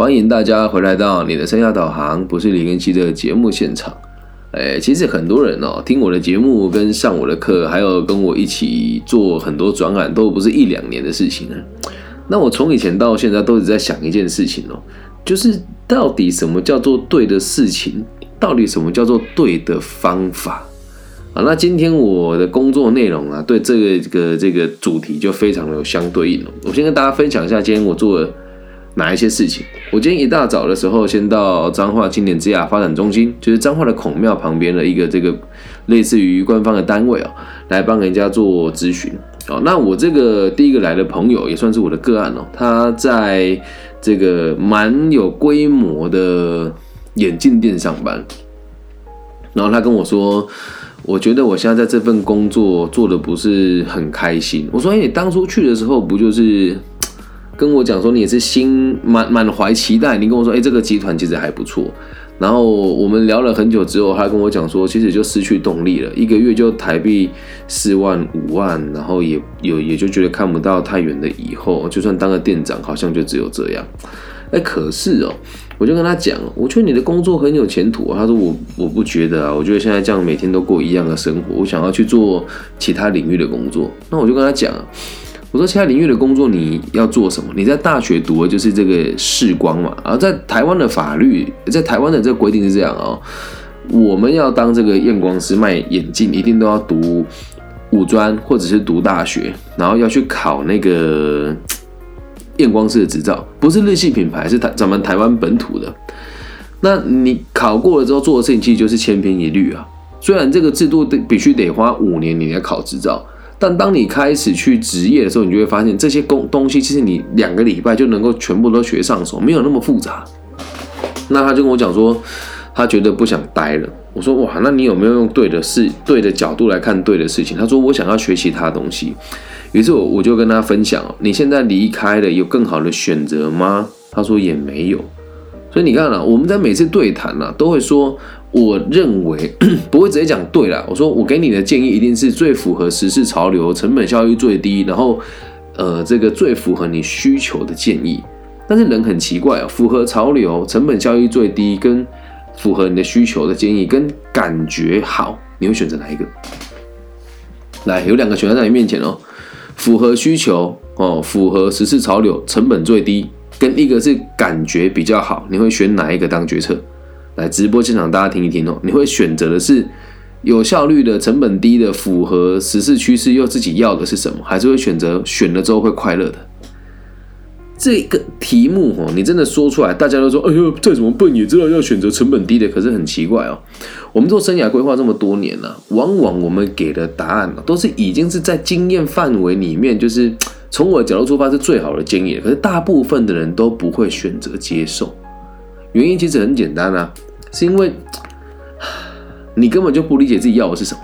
欢迎大家回来到你的生涯导航，不是李根熙的节目现场。哎，其实很多人哦，听我的节目、跟上我的课，还有跟我一起做很多转案，都不是一两年的事情了。那我从以前到现在都是在想一件事情哦，就是到底什么叫做对的事情，到底什么叫做对的方法。啊，那今天我的工作内容啊，对这个个这个主题就非常的有相对应了。我先跟大家分享一下今天我做的哪一些事情。我今天一大早的时候，先到彰化青年之亚发展中心，就是彰化的孔庙旁边的一个这个类似于官方的单位哦，来帮人家做咨询。哦，那我这个第一个来的朋友也算是我的个案哦，他在这个蛮有规模的眼镜店上班，然后他跟我说。我觉得我现在在这份工作做的不是很开心。我说：“哎，你当初去的时候不就是跟我讲说你也是心满满怀期待？你跟我说，哎，这个集团其实还不错。然后我们聊了很久之后，他跟我讲说，其实就失去动力了，一个月就台币四万五万，然后也有也就觉得看不到太远的以后，就算当个店长，好像就只有这样。哎，可是哦。”我就跟他讲，我觉得你的工作很有前途。他说我我不觉得啊，我觉得现在这样每天都过一样的生活，我想要去做其他领域的工作。那我就跟他讲，我说其他领域的工作你要做什么？你在大学读的就是这个视光嘛。而在台湾的法律，在台湾的这个规定是这样哦，我们要当这个验光师卖眼镜，一定都要读五专或者是读大学，然后要去考那个。验光师的执照不是日系品牌，是台咱们台湾本土的。那你考过了之后做的事情，其实就是千篇一律啊。虽然这个制度得必须得花五年你来考执照，但当你开始去职业的时候，你就会发现这些工东西其实你两个礼拜就能够全部都学上手，没有那么复杂。那他就跟我讲说，他觉得不想待了。我说哇，那你有没有用对的事、对的角度来看对的事情？他说我想要学其他东西。于是我我就跟他分享你现在离开了有更好的选择吗？他说也没有。所以你看啊，我们在每次对谈呢，都会说我认为 不会直接讲对了。我说我给你的建议一定是最符合时事潮流、成本效益最低，然后呃这个最符合你需求的建议。但是人很奇怪啊，符合潮流、成本效益最低跟符合你的需求的建议跟感觉好，你会选择哪一个？来，有两个选择在你面前哦。符合需求哦，符合时事潮流，成本最低，跟一个是感觉比较好，你会选哪一个当决策？来直播现场，大家听一听哦。你会选择的是有效率的、成本低的、符合时事趋势又自己要的是什么？还是会选择选了之后会快乐的？这个题目哦，你真的说出来，大家都说：“哎呦，再怎么笨也知道要选择成本低的。”可是很奇怪哦，我们做生涯规划这么多年了，往往我们给的答案都是已经是在经验范围里面，就是从我的角度出发是最好的建议。可是大部分的人都不会选择接受，原因其实很简单啊，是因为你根本就不理解自己要的是什么。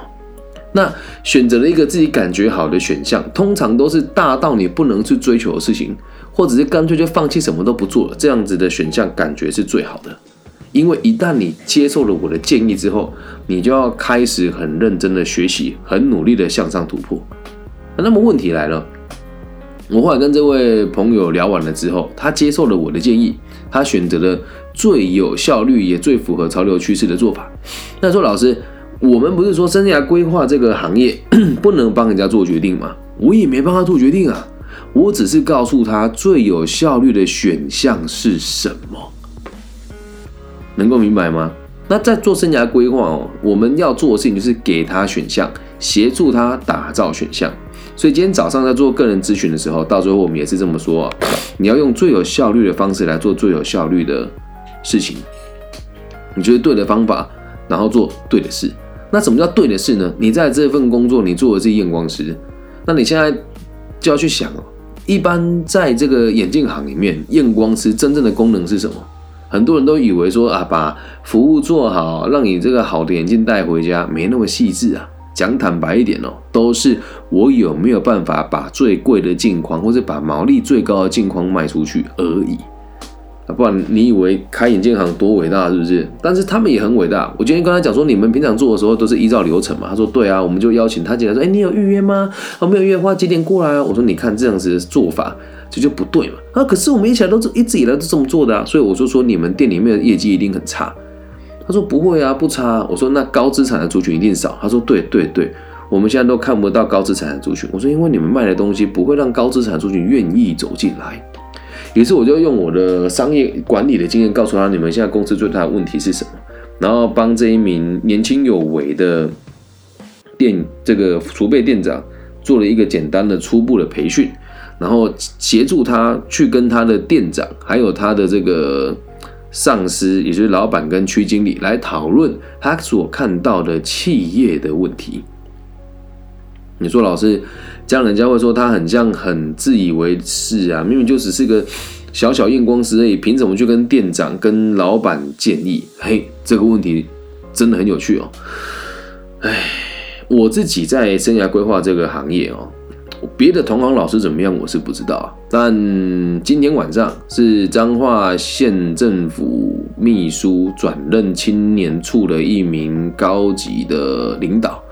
那选择了一个自己感觉好的选项，通常都是大到你不能去追求的事情。或者是干脆就放弃什么都不做了，这样子的选项感觉是最好的。因为一旦你接受了我的建议之后，你就要开始很认真的学习，很努力的向上突破。那么问题来了，我后来跟这位朋友聊完了之后，他接受了我的建议，他选择了最有效率也最符合潮流趋势的做法。那说老师，我们不是说生涯规划这个行业 不能帮人家做决定吗？我也没帮他做决定啊。我只是告诉他最有效率的选项是什么，能够明白吗？那在做生涯规划哦，我们要做的事情就是给他选项，协助他打造选项。所以今天早上在做个人咨询的时候，到最后我们也是这么说：你要用最有效率的方式来做最有效率的事情。你觉得对的方法，然后做对的事。那什么叫对的事呢？你在这份工作，你做的是验光师，那你现在就要去想哦。一般在这个眼镜行里面，验光师真正的功能是什么？很多人都以为说啊，把服务做好，让你这个好的眼镜带回家，没那么细致啊。讲坦白一点哦，都是我有没有办法把最贵的镜框，或者把毛利最高的镜框卖出去而已。啊不然你以为开眼镜行多伟大是不是？但是他们也很伟大。我今天跟他讲说，你们平常做的时候都是依照流程嘛？他说对啊，我们就邀请他进来说，哎，你有预约吗？啊，没有预约的话几点过来啊？我说你看这样子的做法，这就不对嘛。啊，可是我们一起来都是一直以来都这么做的啊，所以我就说你们店里面的业绩一定很差。他说不会啊，不差。我说那高资产的族群一定少。他说对对对，我们现在都看不到高资产的族群。我说因为你们卖的东西不会让高资产族群愿意走进来。于是我就用我的商业管理的经验告诉他，你们现在公司最大的问题是什么，然后帮这一名年轻有为的店这个储备店长做了一个简单的初步的培训，然后协助他去跟他的店长还有他的这个上司，也就是老板跟区经理来讨论他所看到的企业的问题。你说老师？这样人家会说他很像很自以为是啊，明明就只是个小小验光师而已，凭什么去跟店长、跟老板建议？嘿，这个问题真的很有趣哦。哎，我自己在生涯规划这个行业哦，别的同行老师怎么样我是不知道，但今天晚上是彰化县政府秘书转任青年处的一名高级的领导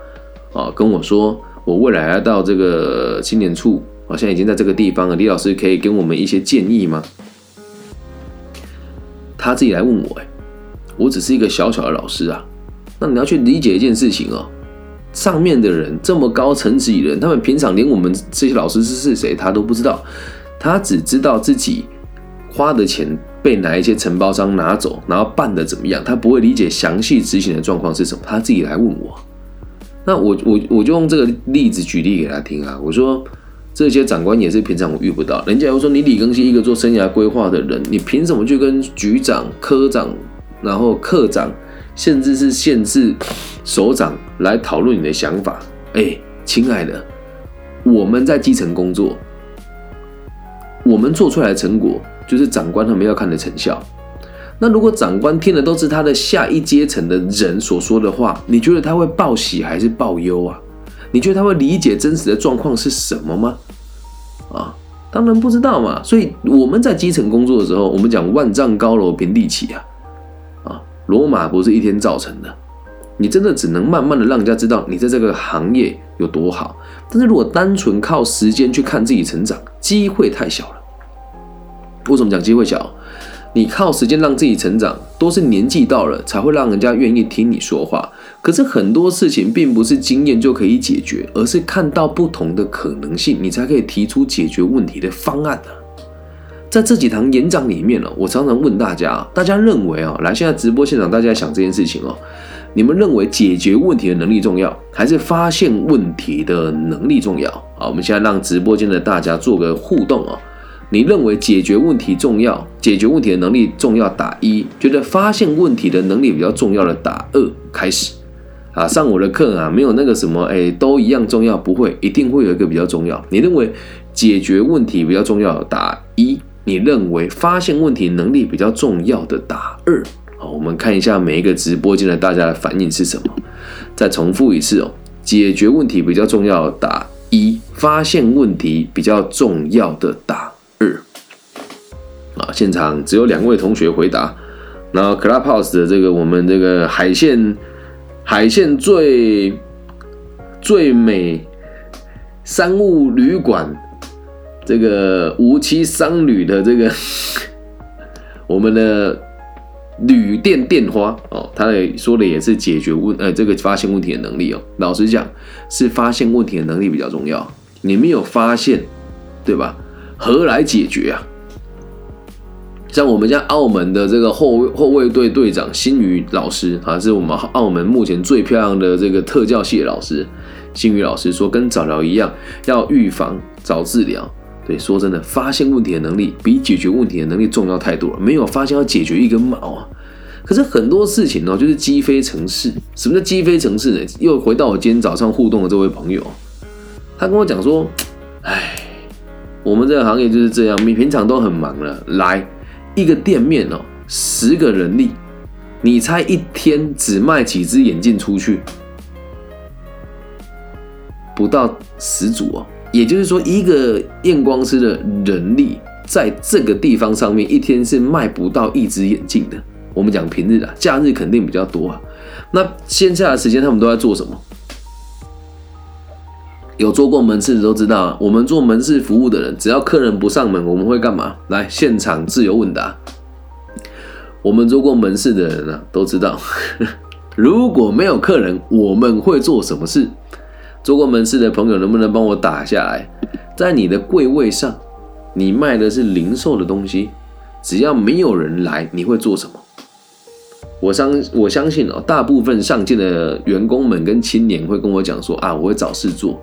啊，跟我说。我未来要到这个青年处，好像已经在这个地方了。李老师可以给我们一些建议吗？他自己来问我，哎，我只是一个小小的老师啊。那你要去理解一件事情哦，上面的人这么高层级的人，他们平常连我们这些老师是是谁，他都不知道。他只知道自己花的钱被哪一些承包商拿走，然后办的怎么样，他不会理解详细执行的状况是什么。他自己来问我。那我我我就用这个例子举例给他听啊，我说这些长官也是平常我遇不到，人家又说你李更新一个做生涯规划的人，你凭什么去跟局长、科长、然后科长，甚至是县市首长来讨论你的想法？哎，亲爱的，我们在基层工作，我们做出来的成果就是长官他们要看的成效。那如果长官听的都是他的下一阶层的人所说的话，你觉得他会报喜还是报忧啊？你觉得他会理解真实的状况是什么吗？啊，当然不知道嘛。所以我们在基层工作的时候，我们讲万丈高楼平地起啊，啊，罗马不是一天造成的。你真的只能慢慢的让人家知道你在这个行业有多好。但是如果单纯靠时间去看自己成长，机会太小了。为什么讲机会小？你靠时间让自己成长，都是年纪到了才会让人家愿意听你说话。可是很多事情并不是经验就可以解决，而是看到不同的可能性，你才可以提出解决问题的方案的。在这几堂演讲里面呢，我常常问大家：大家认为啊，来现在直播现场，大家想这件事情哦，你们认为解决问题的能力重要，还是发现问题的能力重要？好，我们现在让直播间的大家做个互动哦。你认为解决问题重要，解决问题的能力重要，打一；觉得发现问题的能力比较重要的，打二。开始啊，上我的课啊，没有那个什么，哎，都一样重要，不会，一定会有一个比较重要。你认为解决问题比较重要，打一；你认为发现问题能力比较重要的，打二。我们看一下每一个直播间的大家的反应是什么。再重复一次哦，解决问题比较重要，打一；发现问题比较重要的，打二。啊，现场只有两位同学回答。然后 Clubhouse 的这个我们这个海线海线最最美商务旅馆，这个无期商旅的这个 我们的旅店店花哦，他也说的也是解决问呃这个发现问题的能力哦。老实讲，是发现问题的能力比较重要。你没有发现，对吧？何来解决啊？像我们家澳门的这个后后卫队队长新宇老师啊，是我们澳门目前最漂亮的这个特教系的老师。新宇老师说，跟早疗一样，要预防早治疗。对，说真的，发现问题的能力比解决问题的能力重要太多了。没有发现要解决一根毛啊！可是很多事情呢，就是鸡飞城市。什么叫鸡飞城市呢？又回到我今天早上互动的这位朋友，他跟我讲说：“哎，我们这个行业就是这样，你平常都很忙了，来。”一个店面哦，十个人力，你猜一天只卖几只眼镜出去？不到十组哦。也就是说，一个验光师的人力在这个地方上面一天是卖不到一只眼镜的。我们讲平日啊，假日肯定比较多啊。那线下的时间他们都在做什么？有做过门市的都知道啊，我们做门市服务的人，只要客人不上门，我们会干嘛？来现场自由问答。我们做过门市的人呢，都知道，如果没有客人，我们会做什么事？做过门市的朋友，能不能帮我打下来？在你的柜位上，你卖的是零售的东西，只要没有人来，你会做什么？我相我相信哦，大部分上进的员工们跟青年会跟我讲说啊，我会找事做。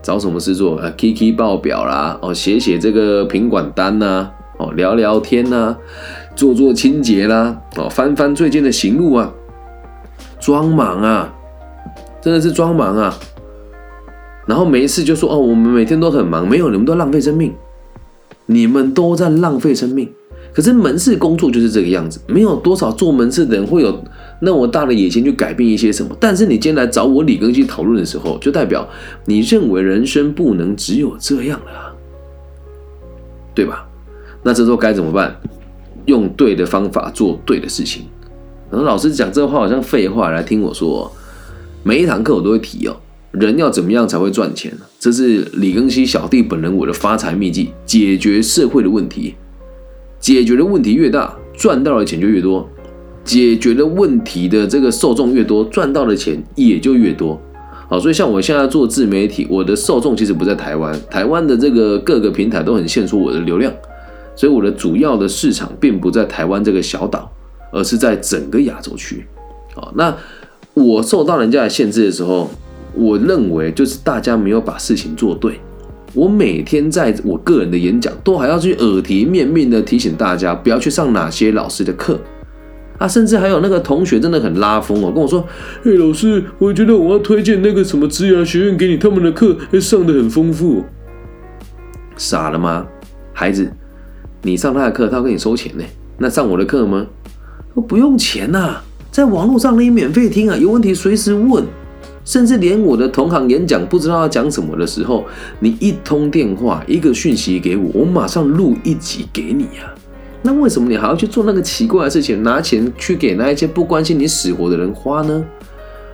找什么事做？啊，K K 报表啦，哦，写写这个品管单呐，哦，聊聊天呐，做做清洁啦，哦，翻翻最近的行路啊，装忙啊，真的是装忙啊。然后每一次就说哦，我们每天都很忙，没有你们都浪费生命，你们都在浪费生命。可是门市工作就是这个样子，没有多少做门市的人会有。那么大的野心去改变一些什么？但是你今天来找我李根基讨论的时候，就代表你认为人生不能只有这样了，对吧？那这时候该怎么办？用对的方法做对的事情。然后老师讲这话好像废话，来听我说。每一堂课我都会提哦，人要怎么样才会赚钱？这是李根熙小弟本人我的发财秘籍：解决社会的问题，解决的问题越大，赚到的钱就越多。解决的问题的这个受众越多，赚到的钱也就越多。好，所以像我现在做自媒体，我的受众其实不在台湾，台湾的这个各个平台都很限缩我的流量，所以我的主要的市场并不在台湾这个小岛，而是在整个亚洲区。好，那我受到人家的限制的时候，我认为就是大家没有把事情做对。我每天在我个人的演讲，都还要去耳提面命的提醒大家，不要去上哪些老师的课。啊，甚至还有那个同学真的很拉风哦，跟我说：“嘿，老师，我觉得我要推荐那个什么职涯学院给你，他们的课上的很丰富。”傻了吗，孩子？你上他的课，他要跟你收钱呢。那上我的课吗？不用钱呐，在网络上可以免费听啊，有问题随时问。甚至连我的同行演讲不知道要讲什么的时候，你一通电话，一个讯息给我，我马上录一集给你呀。那为什么你还要去做那个奇怪的事情，拿钱去给那一些不关心你死活的人花呢？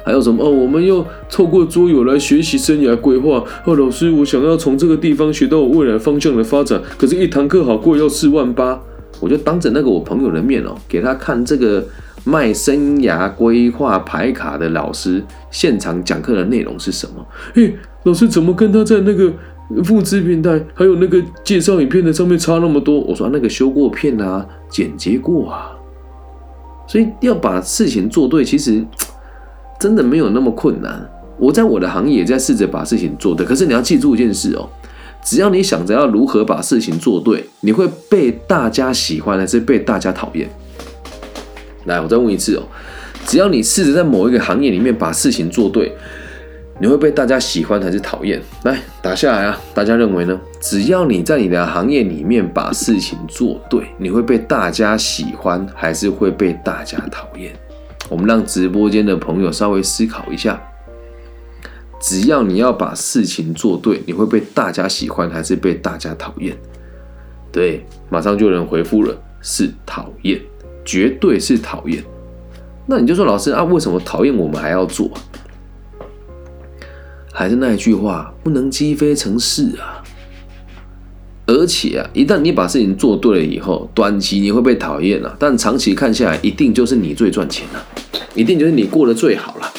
还有什么哦？我们要透过桌游来学习生涯规划。哦，老师，我想要从这个地方学到我未来方向的发展，可是，一堂课好贵，要四万八。我就当着那个我朋友的面哦，给他看这个卖生涯规划牌卡的老师现场讲课的内容是什么？嘿，老师怎么跟他在那个？复制平台还有那个介绍影片的上面差那么多，我说那个修过片啊，剪接过啊，所以要把事情做对，其实真的没有那么困难。我在我的行业也在试着把事情做对，可是你要记住一件事哦，只要你想着要如何把事情做对，你会被大家喜欢还是被大家讨厌？来，我再问一次哦，只要你试着在某一个行业里面把事情做对。你会被大家喜欢还是讨厌？来打下来啊！大家认为呢？只要你在你的行业里面把事情做对，你会被大家喜欢还是会被大家讨厌？我们让直播间的朋友稍微思考一下。只要你要把事情做对，你会被大家喜欢还是被大家讨厌？对，马上就有人回复了，是讨厌，绝对是讨厌。那你就说老师啊，为什么讨厌我们还要做？还是那一句话，不能积非成是啊！而且啊，一旦你把事情做对了以后，短期你会被讨厌啊，但长期看下来，一定就是你最赚钱了，一定就是你过得最好了，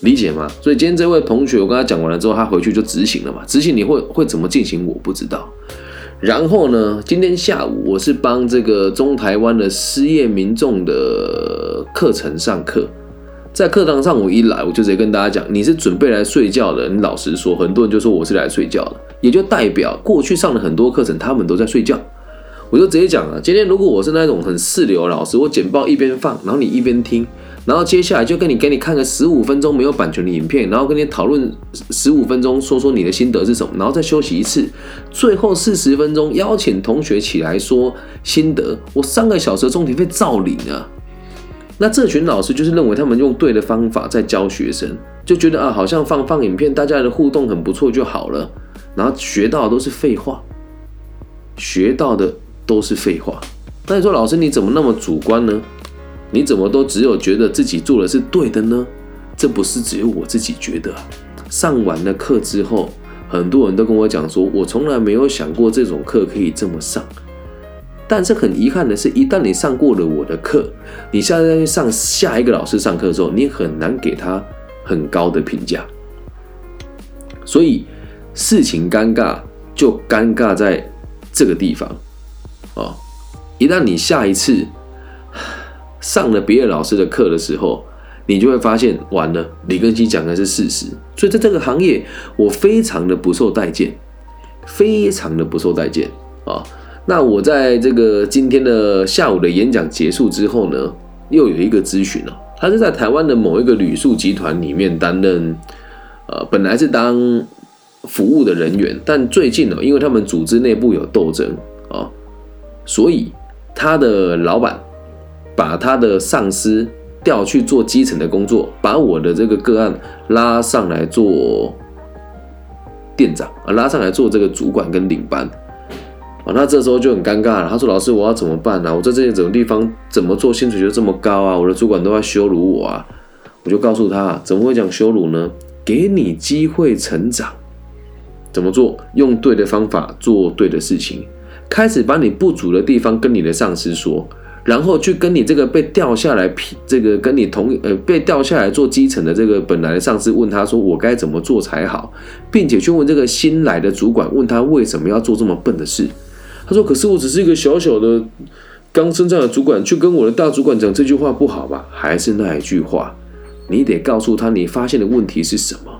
理解吗？所以今天这位同学，我跟他讲完了之后，他回去就执行了嘛。执行你会会怎么进行，我不知道。然后呢，今天下午我是帮这个中台湾的失业民众的课程上课。在课堂上，我一来我就直接跟大家讲，你是准备来睡觉的。你老实说，很多人就说我是来睡觉的，也就代表过去上了很多课程，他们都在睡觉。我就直接讲了，今天如果我是那种很四流老师，我简报一边放，然后你一边听，然后接下来就跟你给你看个十五分钟没有版权的影片，然后跟你讨论十五分钟，说说你的心得是什么，然后再休息一次，最后四十分钟邀请同学起来说心得，我三个小时的钟点费照领啊！那这群老师就是认为他们用对的方法在教学生，就觉得啊，好像放放影片，大家的互动很不错就好了，然后学到的都是废话，学到的都是废话。那你说老师你怎么那么主观呢？你怎么都只有觉得自己做的是对的呢？这不是只有我自己觉得。上完了课之后，很多人都跟我讲说，我从来没有想过这种课可以这么上。但是很遗憾的是，一旦你上过了我的课，你现在再去上下一个老师上课的时候，你很难给他很高的评价。所以事情尴尬就尴尬在这个地方啊！一旦你下一次上了别的老师的课的时候，你就会发现，完了，李根基讲的是事实。所以在这个行业，我非常的不受待见，非常的不受待见啊！那我在这个今天的下午的演讲结束之后呢，又有一个咨询了，他是在台湾的某一个旅宿集团里面担任，呃，本来是当服务的人员，但最近呢，因为他们组织内部有斗争啊，所以他的老板把他的上司调去做基层的工作，把我的这个个案拉上来做店长啊，拉上来做这个主管跟领班。啊，那这时候就很尴尬了。他说：“老师，我要怎么办呢？我在这些种地方怎么做，薪水就这么高啊？我的主管都在羞辱我啊！”我就告诉他：“怎么会讲羞辱呢？给你机会成长，怎么做？用对的方法做对的事情，开始把你不足的地方跟你的上司说，然后去跟你这个被调下来，这个跟你同呃被调下来做基层的这个本来的上司问他说：我该怎么做才好？并且去问这个新来的主管，问他为什么要做这么笨的事？”他说：“可是我只是一个小小的刚升上的主管，去跟我的大主管讲这句话不好吧？还是那一句话，你得告诉他你发现的问题是什么。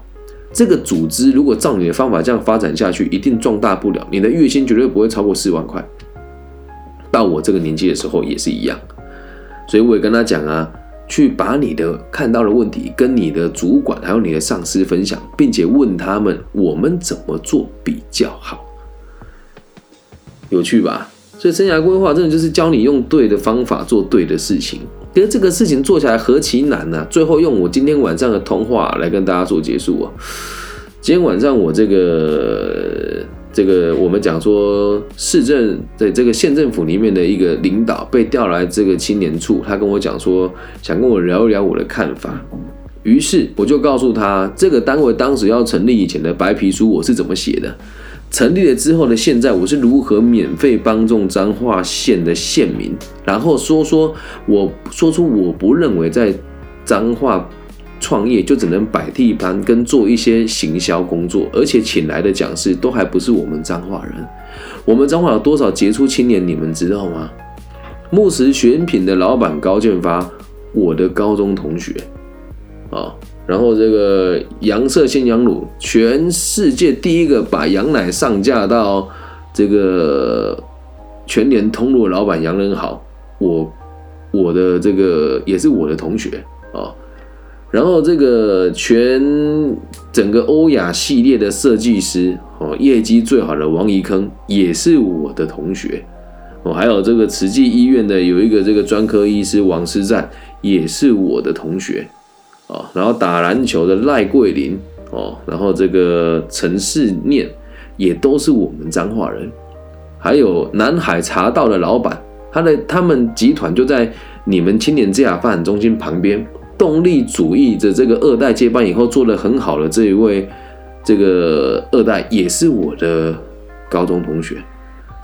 这个组织如果照你的方法这样发展下去，一定壮大不了。你的月薪绝对不会超过四万块。到我这个年纪的时候也是一样。所以我也跟他讲啊，去把你的看到的问题跟你的主管还有你的上司分享，并且问他们我们怎么做比较好。”有趣吧？所以生涯规划真的就是教你用对的方法做对的事情。可是这个事情做起来何其难呢？最后用我今天晚上的通话来跟大家做结束啊！今天晚上我这个这个我们讲说市政的这个县政府里面的一个领导被调来这个青年处，他跟我讲说想跟我聊一聊我的看法。于是我就告诉他，这个单位当时要成立以前的白皮书我是怎么写的。成立了之后的现在，我是如何免费帮助彰化县的县民？然后说说，我说出我不认为在彰化创业就只能摆地摊跟做一些行销工作，而且请来的讲师都还不是我们彰化人。我们彰化有多少杰出青年，你们知道吗？木石选品的老板高建发，我的高中同学啊。然后这个羊舍鲜羊乳，全世界第一个把羊奶上架到这个全联通路的老板杨仁豪，我我的这个也是我的同学。然后这个全整个欧亚系列的设计师哦，业绩最好的王怡坑也是我的同学哦。还有这个慈济医院的有一个这个专科医师王思赞也是我的同学。哦，然后打篮球的赖桂林哦，然后这个陈世念也都是我们彰化人，还有南海茶道的老板，他的他们集团就在你们青年之雅发展中心旁边，动力主义的这个二代接班以后做的很好的这一位，这个二代也是我的高中同学。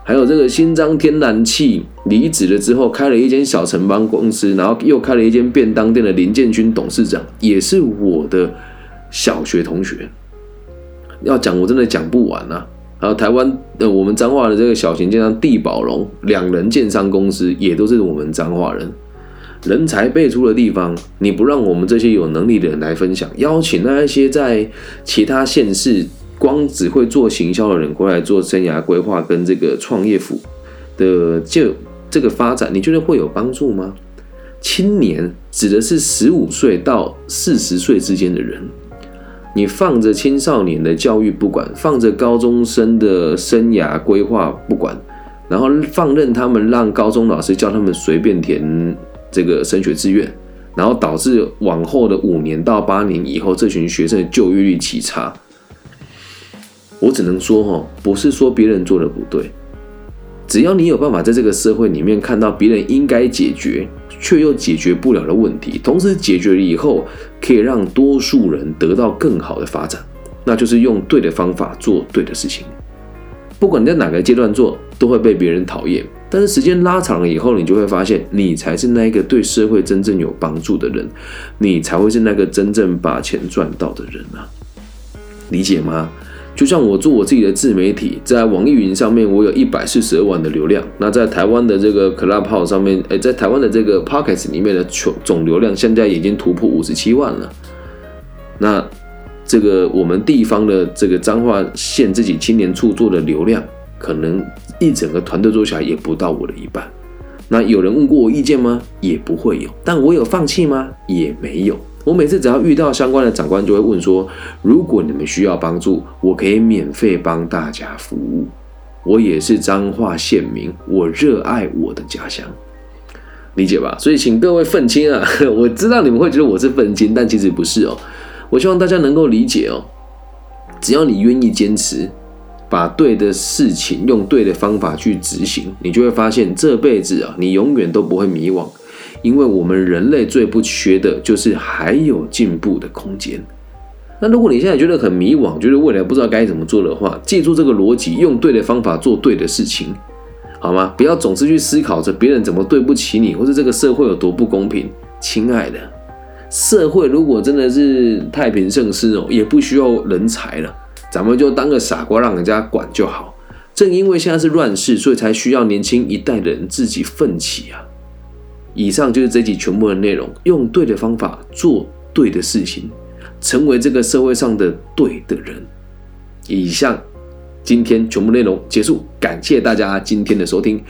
还有这个新疆天然气离职了之后，开了一间小城邦公司，然后又开了一间便当店的林建军董事长，也是我的小学同学。要讲我真的讲不完啊！还有台湾的我们彰化的这个小型建商地宝龙两人建商公司，也都是我们彰化人。人才辈出的地方，你不让我们这些有能力的人来分享，邀请那一些在其他县市。光只会做行销的人过来做生涯规划跟这个创业府的就这个发展，你觉得会有帮助吗？青年指的是十五岁到四十岁之间的人，你放着青少年的教育不管，放着高中生的生涯规划不管，然后放任他们让高中老师叫他们随便填这个升学志愿，然后导致往后的五年到八年以后，这群学生的就业率奇差。我只能说，哈，不是说别人做的不对，只要你有办法在这个社会里面看到别人应该解决却又解决不了的问题，同时解决了以后可以让多数人得到更好的发展，那就是用对的方法做对的事情。不管你在哪个阶段做，都会被别人讨厌。但是时间拉长了以后，你就会发现，你才是那一个对社会真正有帮助的人，你才会是那个真正把钱赚到的人啊！理解吗？就像我做我自己的自媒体，在网易云上面，我有一百四十二万的流量。那在台湾的这个 Clubhouse 上面，哎，在台湾的这个 p o c k e t 里面的总总流量，现在已经突破五十七万了。那这个我们地方的这个彰化县自己青年处做的流量，可能一整个团队做起来也不到我的一半。那有人问过我意见吗？也不会有。但我有放弃吗？也没有。我每次只要遇到相关的长官，就会问说：如果你们需要帮助，我可以免费帮大家服务。我也是彰化县民，我热爱我的家乡，理解吧？所以请各位愤青啊，我知道你们会觉得我是愤青，但其实不是哦。我希望大家能够理解哦，只要你愿意坚持，把对的事情用对的方法去执行，你就会发现这辈子啊，你永远都不会迷惘，因为我们人类最不缺的就是还有进步的空间。那如果你现在觉得很迷惘，觉得未来不知道该怎么做的话，记住这个逻辑，用对的方法做对的事情，好吗？不要总是去思考着别人怎么对不起你，或者这个社会有多不公平，亲爱的。社会如果真的是太平盛世哦，也不需要人才了，咱们就当个傻瓜，让人家管就好。正因为现在是乱世，所以才需要年轻一代的人自己奋起啊！以上就是这集全部的内容，用对的方法做对的事情，成为这个社会上的对的人。以上今天全部内容结束，感谢大家今天的收听。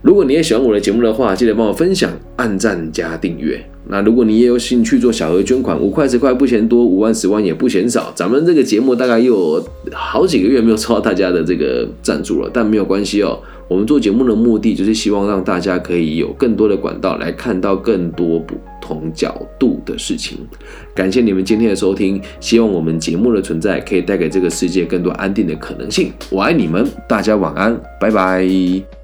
如果你也喜欢我的节目的话，记得帮我分享、按赞加订阅。那如果你也有兴趣做小额捐款，五块十块不嫌多，五万十万也不嫌少。咱们这个节目大概又有好几个月没有收到大家的这个赞助了，但没有关系哦。我们做节目的目的就是希望让大家可以有更多的管道来看到更多不同角度的事情。感谢你们今天的收听，希望我们节目的存在可以带给这个世界更多安定的可能性。我爱你们，大家晚安，拜拜。